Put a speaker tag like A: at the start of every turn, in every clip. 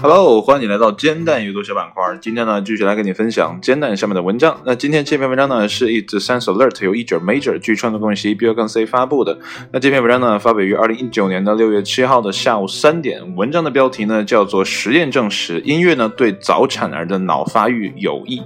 A: Hello，欢迎你来到煎蛋阅读小板块。今天呢，继续来跟你分享煎蛋下面的文章。那今天这篇文章呢，是 It Sense Alert 由 Eager Major 据创作公司 B 跟 C 发布的。那这篇文章呢，发表于二零一九年的六月七号的下午三点。文章的标题呢，叫做“实验证实音乐呢对早产儿的脑发育有益”。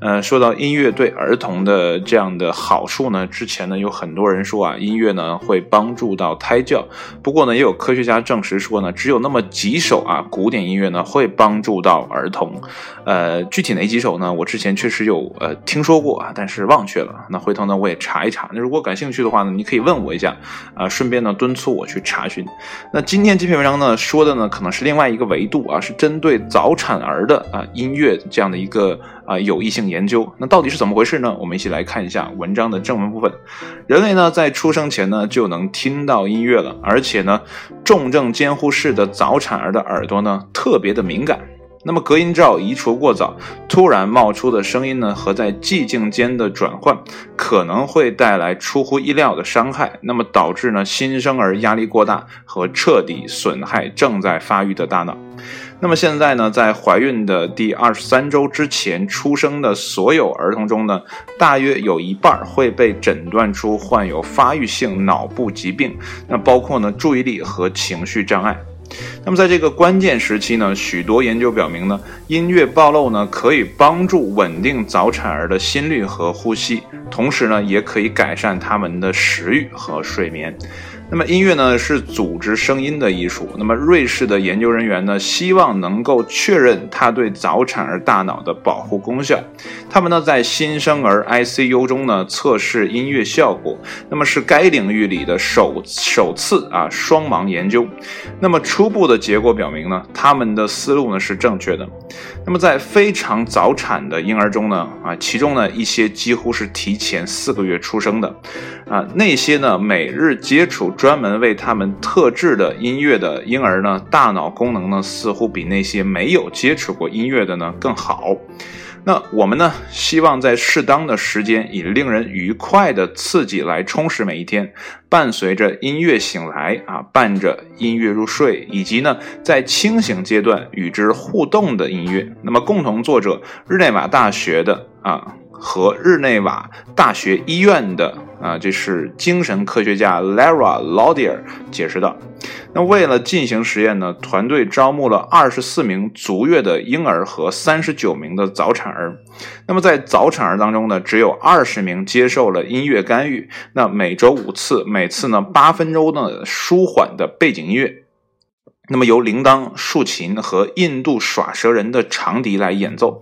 A: 呃，说到音乐对儿童的这样的好处呢，之前呢有很多人说啊，音乐呢会帮助到胎教。不过呢，也有科学家证实说呢，只有那么几首啊古典音乐呢会帮助到儿童。呃，具体哪几首呢？我之前确实有呃听说过啊，但是忘却了。那回头呢我也查一查。那如果感兴趣的话呢，你可以问我一下啊，顺便呢敦促我去查询。那今天这篇文章呢说的呢可能是另外一个维度啊，是针对早产儿的啊音乐这样的一个。啊，有异性研究，那到底是怎么回事呢？我们一起来看一下文章的正文部分。人类呢，在出生前呢就能听到音乐了，而且呢，重症监护室的早产儿的耳朵呢特别的敏感。那么隔音罩移除过早，突然冒出的声音呢和在寂静间的转换，可能会带来出乎意料的伤害，那么导致呢新生儿压力过大和彻底损害正在发育的大脑。那么现在呢，在怀孕的第二十三周之前出生的所有儿童中呢，大约有一半会被诊断出患有发育性脑部疾病，那包括呢注意力和情绪障碍。那么在这个关键时期呢，许多研究表明呢，音乐暴露呢可以帮助稳定早产儿的心率和呼吸，同时呢也可以改善他们的食欲和睡眠。那么音乐呢是组织声音的艺术。那么瑞士的研究人员呢希望能够确认它对早产儿大脑的保护功效。他们呢在新生儿 ICU 中呢测试音乐效果。那么是该领域里的首首次啊双盲研究。那么初步的结果表明呢，他们的思路呢是正确的。那么在非常早产的婴儿中呢啊，其中呢一些几乎是提前四个月出生的啊，那些呢每日接触。专门为他们特制的音乐的婴儿呢，大脑功能呢似乎比那些没有接触过音乐的呢更好。那我们呢，希望在适当的时间，以令人愉快的刺激来充实每一天，伴随着音乐醒来啊，伴着音乐入睡，以及呢在清醒阶段与之互动的音乐。那么，共同作者日内瓦大学的啊。和日内瓦大学医院的啊，这是精神科学家 Lara Laudier 解释道。那为了进行实验呢，团队招募了二十四名足月的婴儿和三十九名的早产儿。那么在早产儿当中呢，只有二十名接受了音乐干预。那每周五次，每次呢八分钟的舒缓的背景音乐。那么由铃铛、竖琴和印度耍蛇人的长笛来演奏。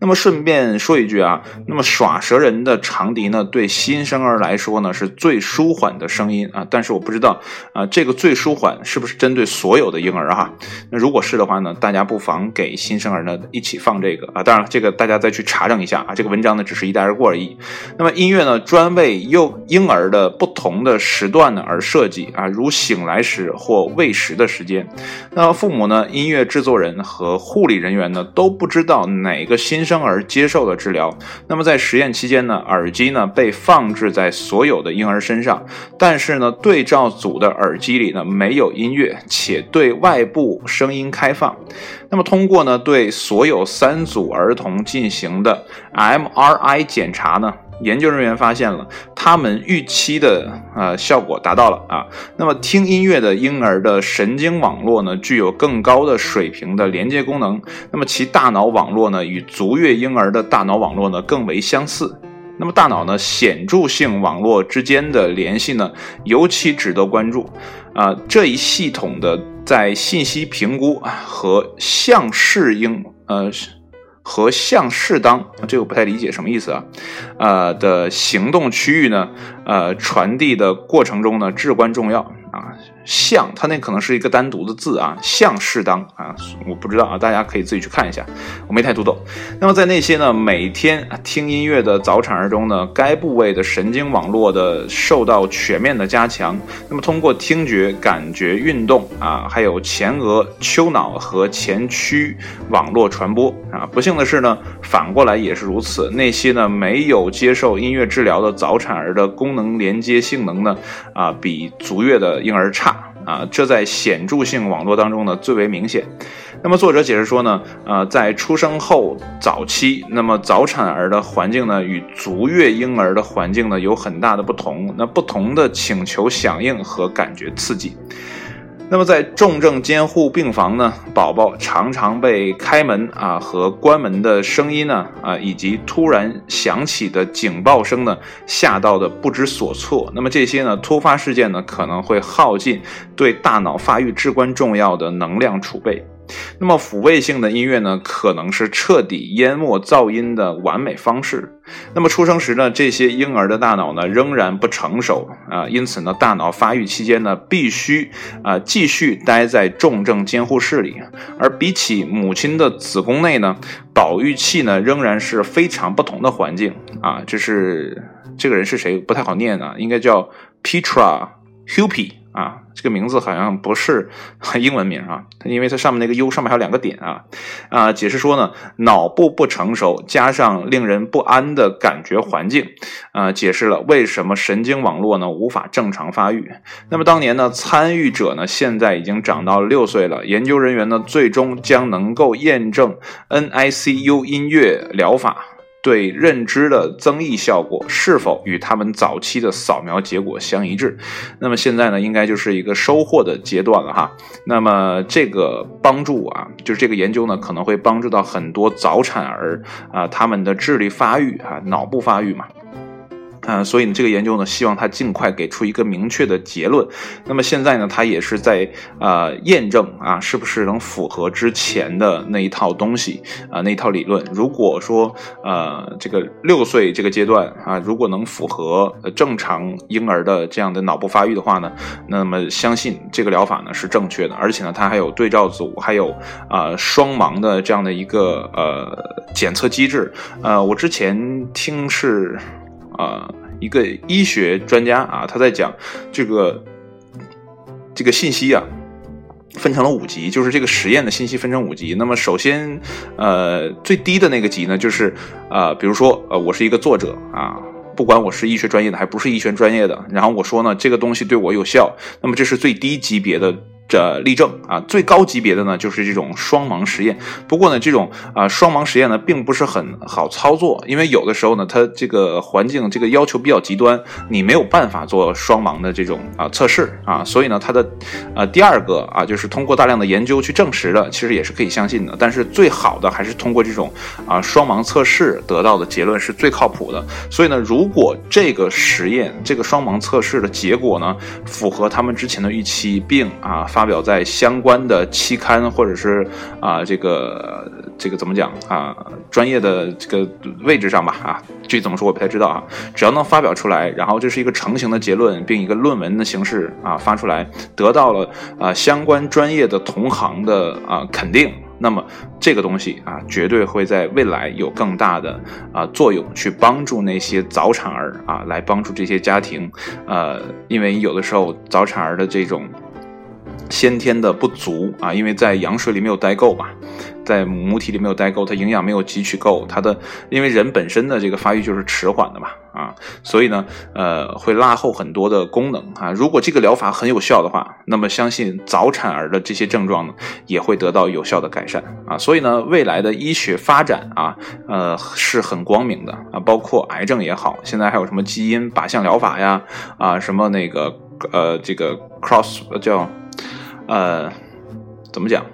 A: 那么顺便说一句啊，那么耍蛇人的长笛呢，对新生儿来说呢是最舒缓的声音啊。但是我不知道啊，这个最舒缓是不是针对所有的婴儿哈？那如果是的话呢，大家不妨给新生儿呢一起放这个啊。当然，这个大家再去查证一下啊。这个文章呢只是一带而过而已。那么音乐呢，专为幼婴儿的不同的时段呢而设计啊，如醒来时或喂食的时间。那父母呢，音乐制作人和护理人员呢都不知道哪个新新。生儿接受了治疗，那么在实验期间呢，耳机呢被放置在所有的婴儿身上，但是呢，对照组的耳机里呢没有音乐，且对外部声音开放。那么通过呢对所有三组儿童进行的 MRI 检查呢。研究人员发现了，他们预期的呃效果达到了啊。那么听音乐的婴儿的神经网络呢，具有更高的水平的连接功能。那么其大脑网络呢，与足月婴儿的大脑网络呢更为相似。那么大脑呢显著性网络之间的联系呢，尤其值得关注啊。这一系统的在信息评估和向适应呃。和向适当，这个我不太理解什么意思啊？呃的行动区域呢，呃传递的过程中呢至关重要啊。像，它那可能是一个单独的字啊，像适当啊，我不知道啊，大家可以自己去看一下，我没太读懂。那么在那些呢每天听音乐的早产儿中呢，该部位的神经网络的受到全面的加强。那么通过听觉、感觉、运动啊，还有前额丘脑和前区网络传播啊。不幸的是呢，反过来也是如此。那些呢没有接受音乐治疗的早产儿的功能连接性能呢啊，比足月的婴儿差。啊，这在显著性网络当中呢最为明显。那么作者解释说呢，呃，在出生后早期，那么早产儿的环境呢与足月婴儿的环境呢有很大的不同，那不同的请求响应和感觉刺激。那么在重症监护病房呢，宝宝常常被开门啊和关门的声音呢啊以及突然响起的警报声呢吓到的不知所措。那么这些呢突发事件呢可能会耗尽对大脑发育至关重要的能量储备。那么抚慰性的音乐呢，可能是彻底淹没噪音的完美方式。那么出生时呢，这些婴儿的大脑呢仍然不成熟啊，因此呢，大脑发育期间呢，必须啊继续待在重症监护室里。而比起母亲的子宫内呢，保育器呢仍然是非常不同的环境啊。这是这个人是谁？不太好念啊，应该叫 Petra Huppy。啊，这个名字好像不是英文名啊，因为它上面那个 U 上面还有两个点啊。啊，解释说呢，脑部不成熟加上令人不安的感觉环境，啊，解释了为什么神经网络呢无法正常发育。那么当年呢，参与者呢现在已经长到六岁了，研究人员呢最终将能够验证 NICU 音乐疗法。对认知的增益效果是否与他们早期的扫描结果相一致？那么现在呢，应该就是一个收获的阶段了哈。那么这个帮助啊，就是这个研究呢，可能会帮助到很多早产儿啊，他们的智力发育啊，脑部发育嘛。啊，所以呢，这个研究呢，希望他尽快给出一个明确的结论。那么现在呢，他也是在呃验证啊，是不是能符合之前的那一套东西啊，那一套理论。如果说呃这个六岁这个阶段啊，如果能符合正常婴儿的这样的脑部发育的话呢，那么相信这个疗法呢是正确的。而且呢，它还有对照组，还有啊双盲的这样的一个呃检测机制。呃，我之前听是。啊，一个医学专家啊，他在讲这个这个信息啊，分成了五级，就是这个实验的信息分成五级。那么首先，呃，最低的那个级呢，就是啊，比如说呃，我是一个作者啊，不管我是医学专业的还不是医学专业的，然后我说呢，这个东西对我有效，那么这是最低级别的。这例证啊，最高级别的呢就是这种双盲实验。不过呢，这种啊双盲实验呢并不是很好操作，因为有的时候呢，它这个环境这个要求比较极端，你没有办法做双盲的这种啊测试啊。所以呢，它的呃第二个啊就是通过大量的研究去证实的，其实也是可以相信的。但是最好的还是通过这种啊双盲测试得到的结论是最靠谱的。所以呢，如果这个实验这个双盲测试的结果呢符合他们之前的预期，并啊。发表在相关的期刊或者是啊这个这个怎么讲啊专业的这个位置上吧啊具体怎么说我不太知道啊只要能发表出来，然后这是一个成型的结论，并一个论文的形式啊发出来，得到了啊相关专业的同行的啊肯定，那么这个东西啊绝对会在未来有更大的啊作用，去帮助那些早产儿啊来帮助这些家庭，呃因为有的时候早产儿的这种。先天的不足啊，因为在羊水里没有待够嘛，在母体里没有待够，它营养没有汲取够，它的因为人本身的这个发育就是迟缓的嘛啊，所以呢，呃，会拉后很多的功能啊。如果这个疗法很有效的话，那么相信早产儿的这些症状呢，也会得到有效的改善啊。所以呢，未来的医学发展啊，呃，是很光明的啊，包括癌症也好，现在还有什么基因靶向疗法呀啊，什么那个呃，这个 cross 叫。呃，怎么讲？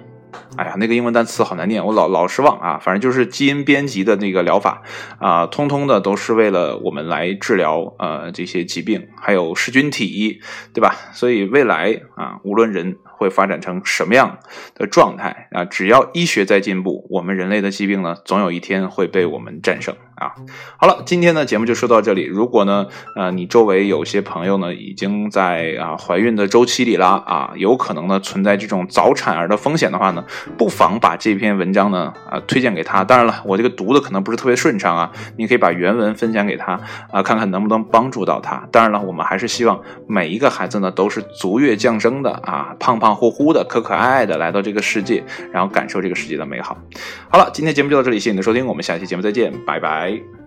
A: 哎呀，那个英文单词好难念，我老老失望啊。反正就是基因编辑的那个疗法啊，通通的都是为了我们来治疗呃这些疾病，还有噬菌体，对吧？所以未来啊，无论人。会发展成什么样的状态啊？只要医学在进步，我们人类的疾病呢，总有一天会被我们战胜啊！好了，今天的节目就说到这里。如果呢，呃，你周围有些朋友呢，已经在啊怀孕的周期里了啊，有可能呢存在这种早产儿的风险的话呢，不妨把这篇文章呢啊推荐给他。当然了，我这个读的可能不是特别顺畅啊，你可以把原文分享给他啊，看看能不能帮助到他。当然了，我们还是希望每一个孩子呢都是足月降生的啊，胖胖。乎乎的，可可爱爱的来到这个世界，然后感受这个世界的美好。好了，今天节目就到这里，谢谢你的收听，我们下期节目再见，拜拜。right?